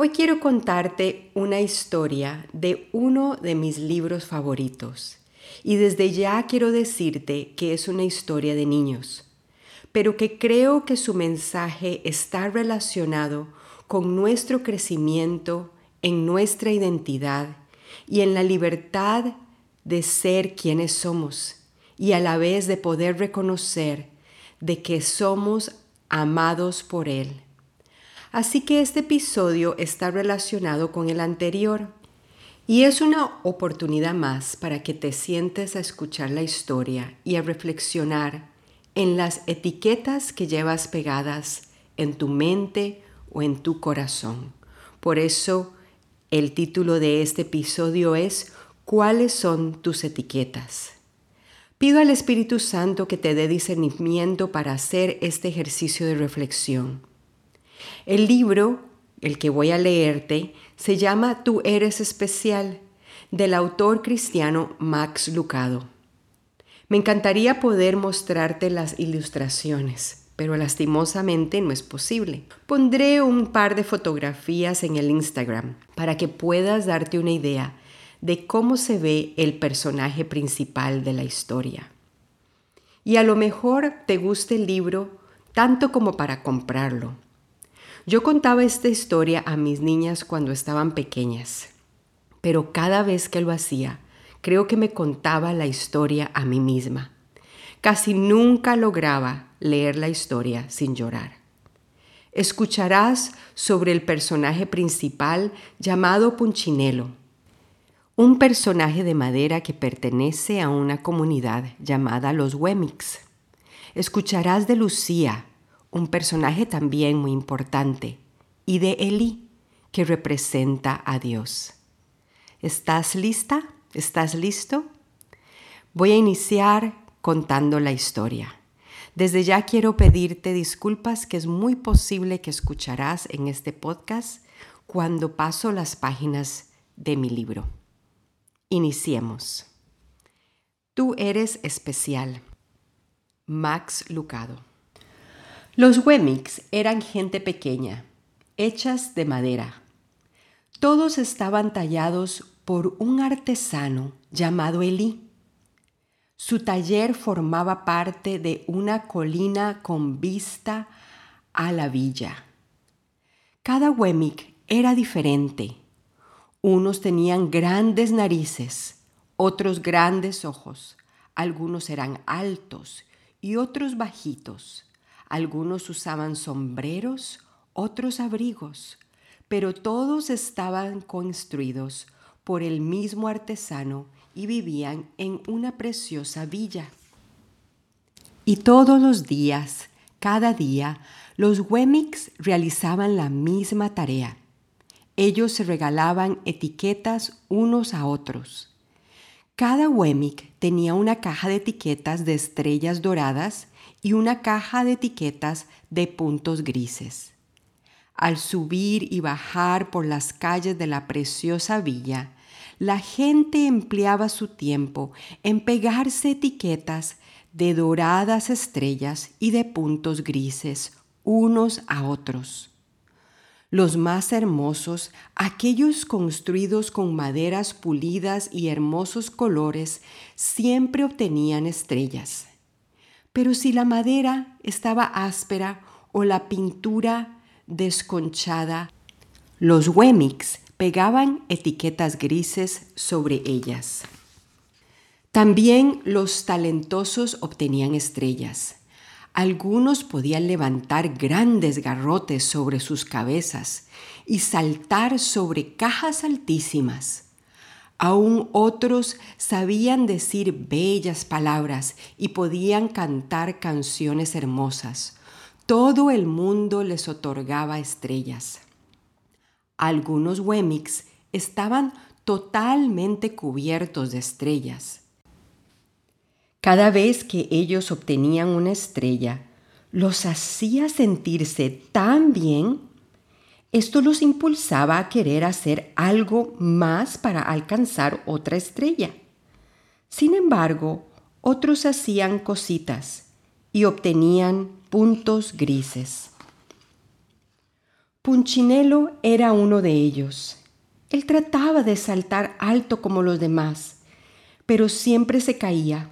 hoy quiero contarte una historia de uno de mis libros favoritos. Y desde ya quiero decirte que es una historia de niños, pero que creo que su mensaje está relacionado con nuestro crecimiento en nuestra identidad y en la libertad de ser quienes somos y a la vez de poder reconocer de que somos amados por Él. Así que este episodio está relacionado con el anterior y es una oportunidad más para que te sientes a escuchar la historia y a reflexionar en las etiquetas que llevas pegadas en tu mente o en tu corazón. Por eso el título de este episodio es ¿Cuáles son tus etiquetas? Pido al Espíritu Santo que te dé discernimiento para hacer este ejercicio de reflexión. El libro, el que voy a leerte, se llama Tú eres especial, del autor cristiano Max Lucado. Me encantaría poder mostrarte las ilustraciones, pero lastimosamente no es posible. Pondré un par de fotografías en el Instagram para que puedas darte una idea de cómo se ve el personaje principal de la historia. Y a lo mejor te guste el libro tanto como para comprarlo. Yo contaba esta historia a mis niñas cuando estaban pequeñas, pero cada vez que lo hacía, creo que me contaba la historia a mí misma. Casi nunca lograba leer la historia sin llorar. Escucharás sobre el personaje principal llamado Punchinelo, un personaje de madera que pertenece a una comunidad llamada los Wemix. Escucharás de Lucía, un personaje también muy importante, y de Eli, que representa a Dios. ¿Estás lista? ¿Estás listo? Voy a iniciar contando la historia. Desde ya quiero pedirte disculpas que es muy posible que escucharás en este podcast cuando paso las páginas de mi libro. Iniciemos. Tú eres especial. Max Lucado. Los Wemix eran gente pequeña, hechas de madera. Todos estaban tallados por un artesano llamado Elí. Su taller formaba parte de una colina con vista a la villa. Cada Wemix era diferente. Unos tenían grandes narices, otros grandes ojos, algunos eran altos y otros bajitos. Algunos usaban sombreros, otros abrigos, pero todos estaban construidos por el mismo artesano y vivían en una preciosa villa. Y todos los días, cada día, los Wemix realizaban la misma tarea. Ellos se regalaban etiquetas unos a otros. Cada Wemix tenía una caja de etiquetas de estrellas doradas y una caja de etiquetas de puntos grises. Al subir y bajar por las calles de la preciosa villa, la gente empleaba su tiempo en pegarse etiquetas de doradas estrellas y de puntos grises unos a otros. Los más hermosos, aquellos construidos con maderas pulidas y hermosos colores, siempre obtenían estrellas. Pero si la madera estaba áspera o la pintura desconchada, los Wemix pegaban etiquetas grises sobre ellas. También los talentosos obtenían estrellas. Algunos podían levantar grandes garrotes sobre sus cabezas y saltar sobre cajas altísimas. Aún otros sabían decir bellas palabras y podían cantar canciones hermosas. Todo el mundo les otorgaba estrellas. Algunos Wemix estaban totalmente cubiertos de estrellas. Cada vez que ellos obtenían una estrella, los hacía sentirse tan bien, esto los impulsaba a querer hacer algo más para alcanzar otra estrella. Sin embargo, otros hacían cositas y obtenían puntos grises. Punchinello era uno de ellos. Él trataba de saltar alto como los demás, pero siempre se caía.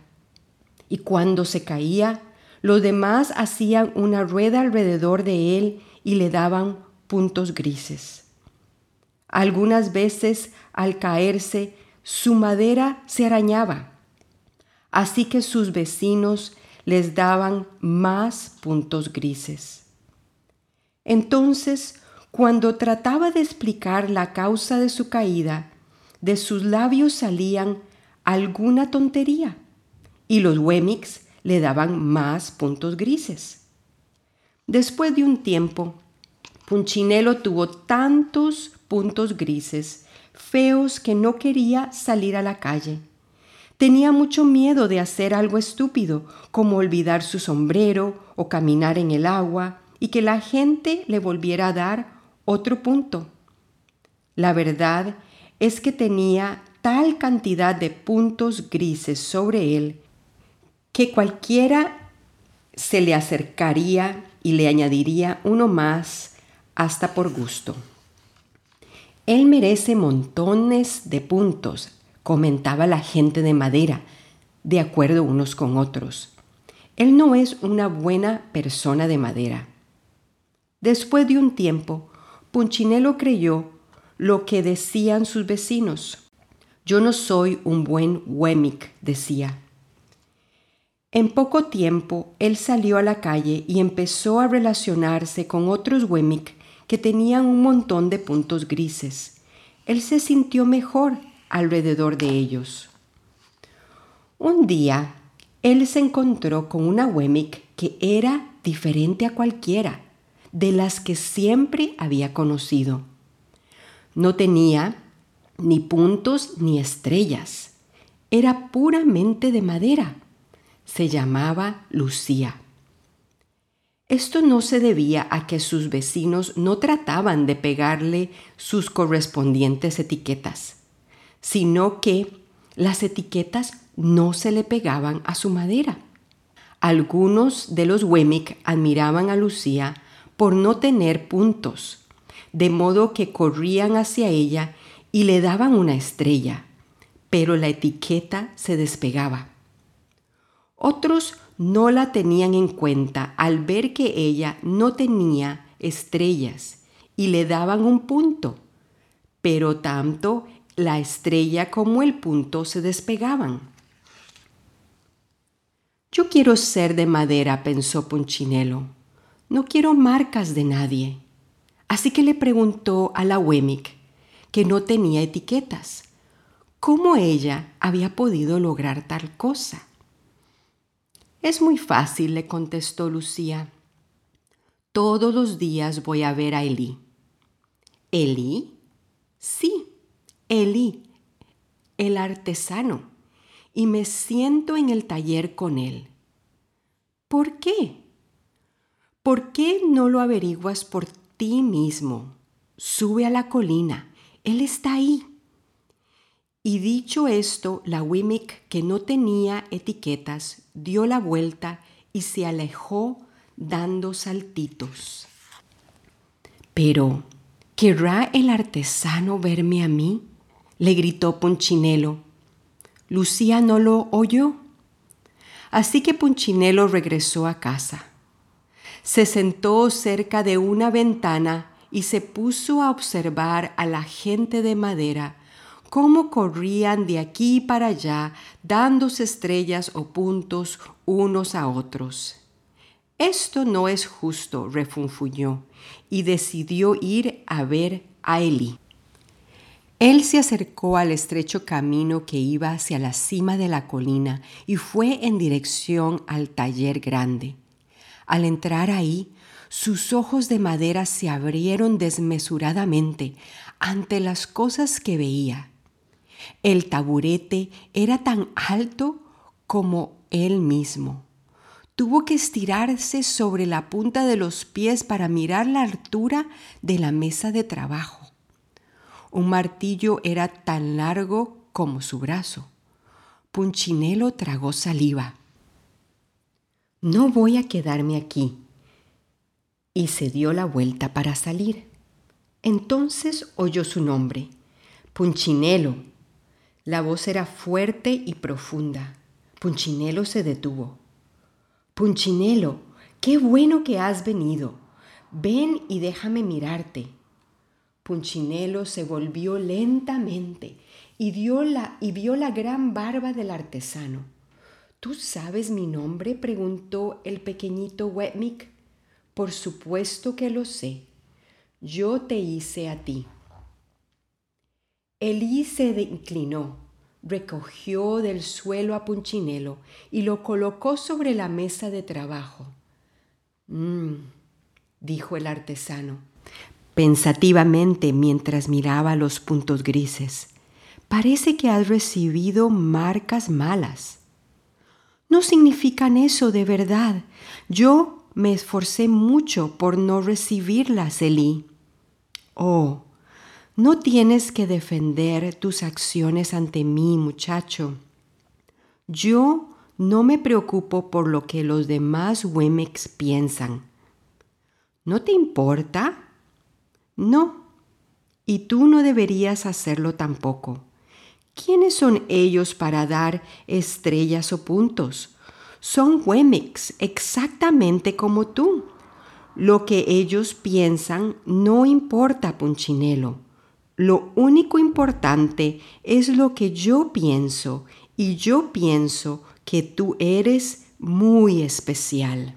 Y cuando se caía, los demás hacían una rueda alrededor de él y le daban puntos grises. Algunas veces, al caerse, su madera se arañaba, así que sus vecinos les daban más puntos grises. Entonces, cuando trataba de explicar la causa de su caída, de sus labios salían alguna tontería y los Wemix le daban más puntos grises. Después de un tiempo, Punchinello tuvo tantos puntos grises feos que no quería salir a la calle. Tenía mucho miedo de hacer algo estúpido, como olvidar su sombrero o caminar en el agua y que la gente le volviera a dar otro punto. La verdad es que tenía tal cantidad de puntos grises sobre él que cualquiera se le acercaría y le añadiría uno más hasta por gusto. Él merece montones de puntos, comentaba la gente de madera, de acuerdo unos con otros. Él no es una buena persona de madera. Después de un tiempo, Punchinello creyó lo que decían sus vecinos. Yo no soy un buen Wemmick, decía. En poco tiempo, él salió a la calle y empezó a relacionarse con otros Wemmick que tenían un montón de puntos grises. Él se sintió mejor alrededor de ellos. Un día, él se encontró con una Wemmick que era diferente a cualquiera de las que siempre había conocido. No tenía ni puntos ni estrellas. Era puramente de madera. Se llamaba Lucía. Esto no se debía a que sus vecinos no trataban de pegarle sus correspondientes etiquetas sino que las etiquetas no se le pegaban a su madera. Algunos de los Wemmick admiraban a Lucía por no tener puntos, de modo que corrían hacia ella y le daban una estrella, pero la etiqueta se despegaba. Otros no la tenían en cuenta al ver que ella no tenía estrellas y le daban un punto, pero tanto la estrella como el punto se despegaban. Yo quiero ser de madera, pensó Punchinello. No quiero marcas de nadie. Así que le preguntó a la Wemmick, que no tenía etiquetas, cómo ella había podido lograr tal cosa. Es muy fácil, le contestó Lucía. Todos los días voy a ver a Elí. ¿Elí? Sí, Eli, el artesano, y me siento en el taller con él. ¿Por qué? ¿Por qué no lo averiguas por ti mismo? Sube a la colina, él está ahí. Y dicho esto, la Wimmick, que no tenía etiquetas, dio la vuelta y se alejó dando saltitos. Pero, ¿querrá el artesano verme a mí? le gritó Punchinello. Lucía no lo oyó. Así que Punchinello regresó a casa. Se sentó cerca de una ventana y se puso a observar a la gente de madera cómo corrían de aquí para allá dándose estrellas o puntos unos a otros. Esto no es justo, refunfuñó, y decidió ir a ver a Eli. Él se acercó al estrecho camino que iba hacia la cima de la colina y fue en dirección al taller grande. Al entrar ahí, sus ojos de madera se abrieron desmesuradamente ante las cosas que veía. El taburete era tan alto como él mismo. Tuvo que estirarse sobre la punta de los pies para mirar la altura de la mesa de trabajo. Un martillo era tan largo como su brazo. Punchinelo tragó saliva. No voy a quedarme aquí. Y se dio la vuelta para salir. Entonces oyó su nombre, Punchinelo. La voz era fuerte y profunda. Punchinelo se detuvo. Punchinelo, qué bueno que has venido. Ven y déjame mirarte. Punchinelo se volvió lentamente y, dio la, y vio la gran barba del artesano. ¿Tú sabes mi nombre? preguntó el pequeñito Wetmick. Por supuesto que lo sé. Yo te hice a ti. Elí se inclinó, recogió del suelo a Punchinelo y lo colocó sobre la mesa de trabajo. Mmm, dijo el artesano, pensativamente mientras miraba los puntos grises. Parece que has recibido marcas malas. No significan eso de verdad. Yo me esforcé mucho por no recibirlas, Elí. Oh, no tienes que defender tus acciones ante mí, muchacho. Yo no me preocupo por lo que los demás Wemex piensan. ¿No te importa? No. Y tú no deberías hacerlo tampoco. ¿Quiénes son ellos para dar estrellas o puntos? Son Wemex, exactamente como tú. Lo que ellos piensan no importa, Punchinelo. Lo único importante es lo que yo pienso y yo pienso que tú eres muy especial.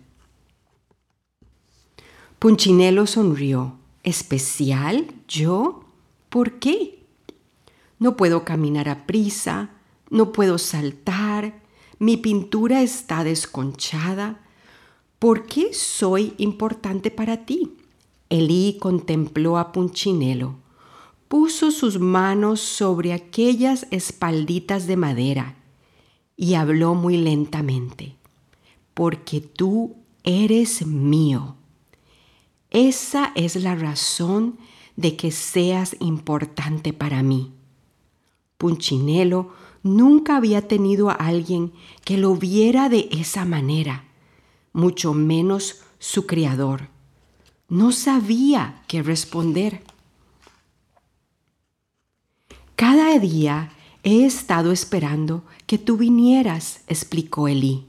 Punchinelo sonrió. ¿Especial? ¿Yo? ¿Por qué? No puedo caminar a prisa, no puedo saltar, mi pintura está desconchada. ¿Por qué soy importante para ti? Elí contempló a Punchinelo. Puso sus manos sobre aquellas espalditas de madera y habló muy lentamente. Porque tú eres mío. Esa es la razón de que seas importante para mí. Punchinelo nunca había tenido a alguien que lo viera de esa manera, mucho menos su criador. No sabía qué responder. Cada día he estado esperando que tú vinieras, explicó Elí.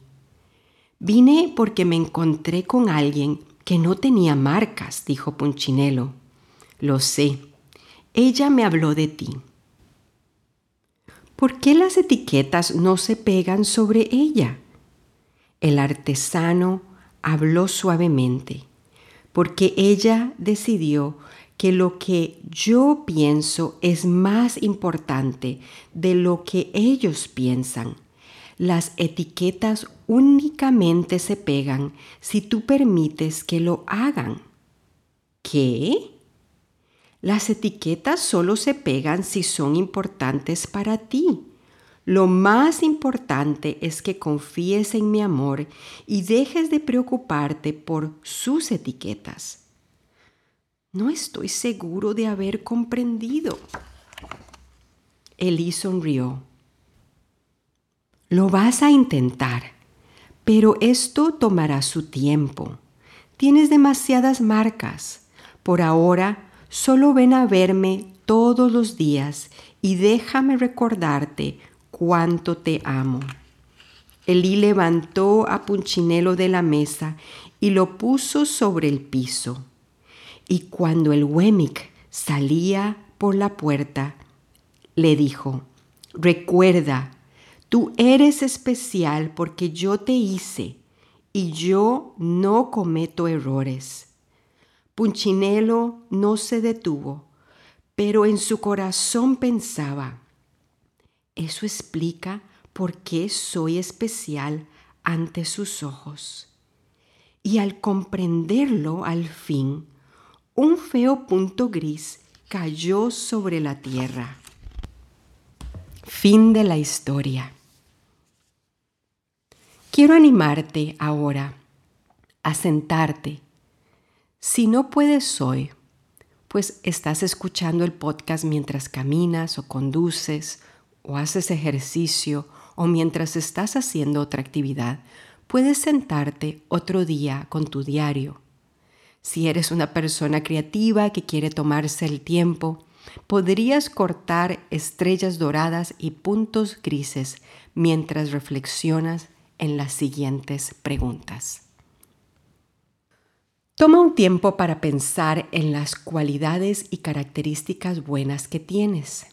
Vine porque me encontré con alguien que no tenía marcas, dijo Punchinelo. Lo sé. Ella me habló de ti. ¿por qué las etiquetas no se pegan sobre ella? El artesano habló suavemente, porque ella decidió que lo que yo pienso es más importante de lo que ellos piensan. Las etiquetas únicamente se pegan si tú permites que lo hagan. ¿Qué? Las etiquetas solo se pegan si son importantes para ti. Lo más importante es que confíes en mi amor y dejes de preocuparte por sus etiquetas. No estoy seguro de haber comprendido. Elí sonrió. Lo vas a intentar, pero esto tomará su tiempo. Tienes demasiadas marcas. Por ahora, Solo ven a verme todos los días y déjame recordarte cuánto te amo. Elí levantó a Punchinelo de la mesa y lo puso sobre el piso. Y cuando el Wemmick salía por la puerta, le dijo, recuerda, tú eres especial porque yo te hice y yo no cometo errores. Punchinelo no se detuvo, pero en su corazón pensaba, eso explica por qué soy especial ante sus ojos. Y al comprenderlo al fin, un feo punto gris cayó sobre la tierra. Fin de la historia. Quiero animarte ahora a sentarte. Si no puedes hoy, pues estás escuchando el podcast mientras caminas o conduces o haces ejercicio o mientras estás haciendo otra actividad, puedes sentarte otro día con tu diario. Si eres una persona creativa que quiere tomarse el tiempo, podrías cortar estrellas doradas y puntos grises mientras reflexionas en las siguientes preguntas. Toma un tiempo para pensar en las cualidades y características buenas que tienes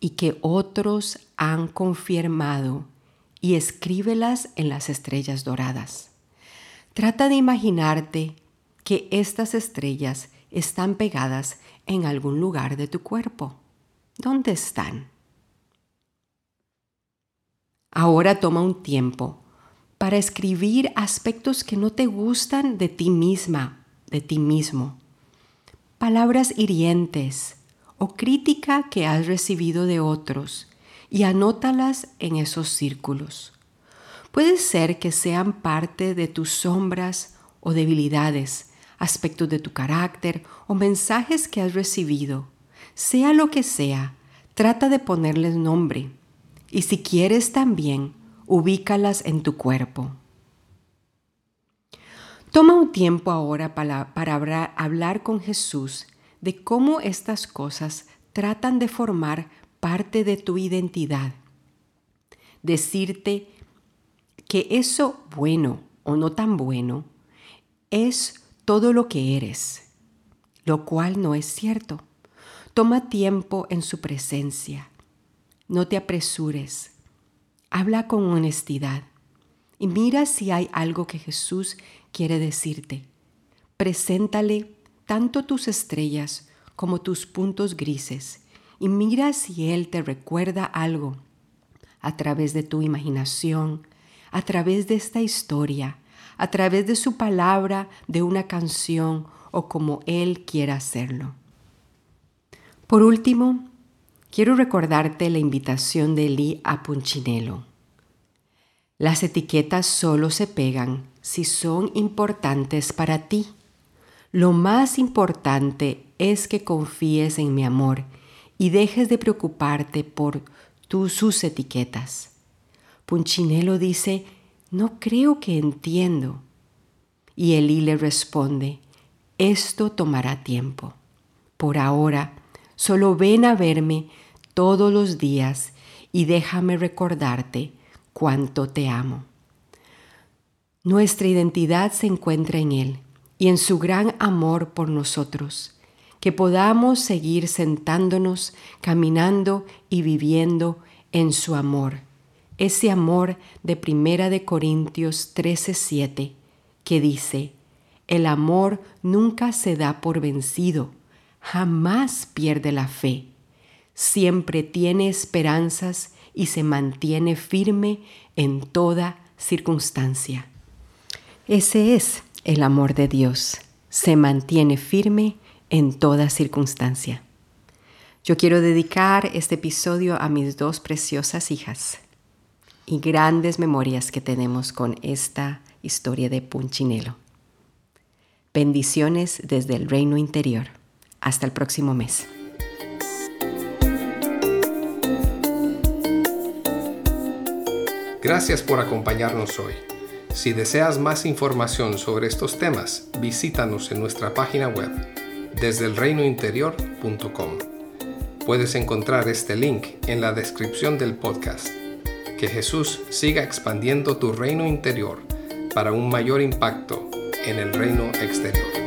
y que otros han confirmado y escríbelas en las estrellas doradas. Trata de imaginarte que estas estrellas están pegadas en algún lugar de tu cuerpo. ¿Dónde están? Ahora toma un tiempo para escribir aspectos que no te gustan de ti misma, de ti mismo. Palabras hirientes, o crítica que has recibido de otros y anótalas en esos círculos. Puede ser que sean parte de tus sombras o debilidades, aspectos de tu carácter o mensajes que has recibido. Sea lo que sea, trata de ponerles nombre y si quieres también, ubícalas en tu cuerpo. Toma un tiempo ahora para, hablar con Jesús de cómo estas cosas tratan de formar parte de tu identidad. Decirte que eso bueno o no tan bueno es todo lo que eres, lo cual no es cierto. Toma tiempo en su presencia. No te apresures. Habla con honestidad y mira si hay algo que Jesús quiere decirte. Preséntale tanto tus estrellas como tus puntos grises y mira si Él te recuerda algo a través de tu imaginación, a través de esta historia, a través de su palabra, de una canción o como Él quiera hacerlo. Por último, quiero recordarte la invitación de Lee a Punchinello. Las etiquetas solo se pegan si son importantes para ti. Lo más importante es que confíes en mi amor y dejes de preocuparte por tus sus etiquetas. Punchinello dice, no creo que entiendo. Y Elí le responde, esto tomará tiempo. Por ahora, solo ven a verme todos los días y déjame recordarte cuánto te amo. Nuestra identidad se encuentra en Él y en su gran amor por nosotros, que podamos seguir sentándonos, caminando y viviendo en su amor. Ese amor de Primera de Corintios 13:7 que dice, el amor nunca se da por vencido, jamás pierde la fe, siempre tiene esperanzas y se mantiene firme en toda circunstancia. Ese es el amor de Dios se mantiene firme en toda circunstancia. Yo quiero dedicar este episodio a mis dos preciosas hijas y grandes memorias que tenemos con esta historia de Punchinelo. Bendiciones desde el reino interior. Hasta el próximo mes. Gracias por acompañarnos hoy. Si deseas más información sobre estos temas, visítanos en nuestra página web desde el reinointerior.com. Puedes encontrar este link en la descripción del podcast. Que Jesús siga expandiendo tu reino interior para un mayor impacto en el reino exterior.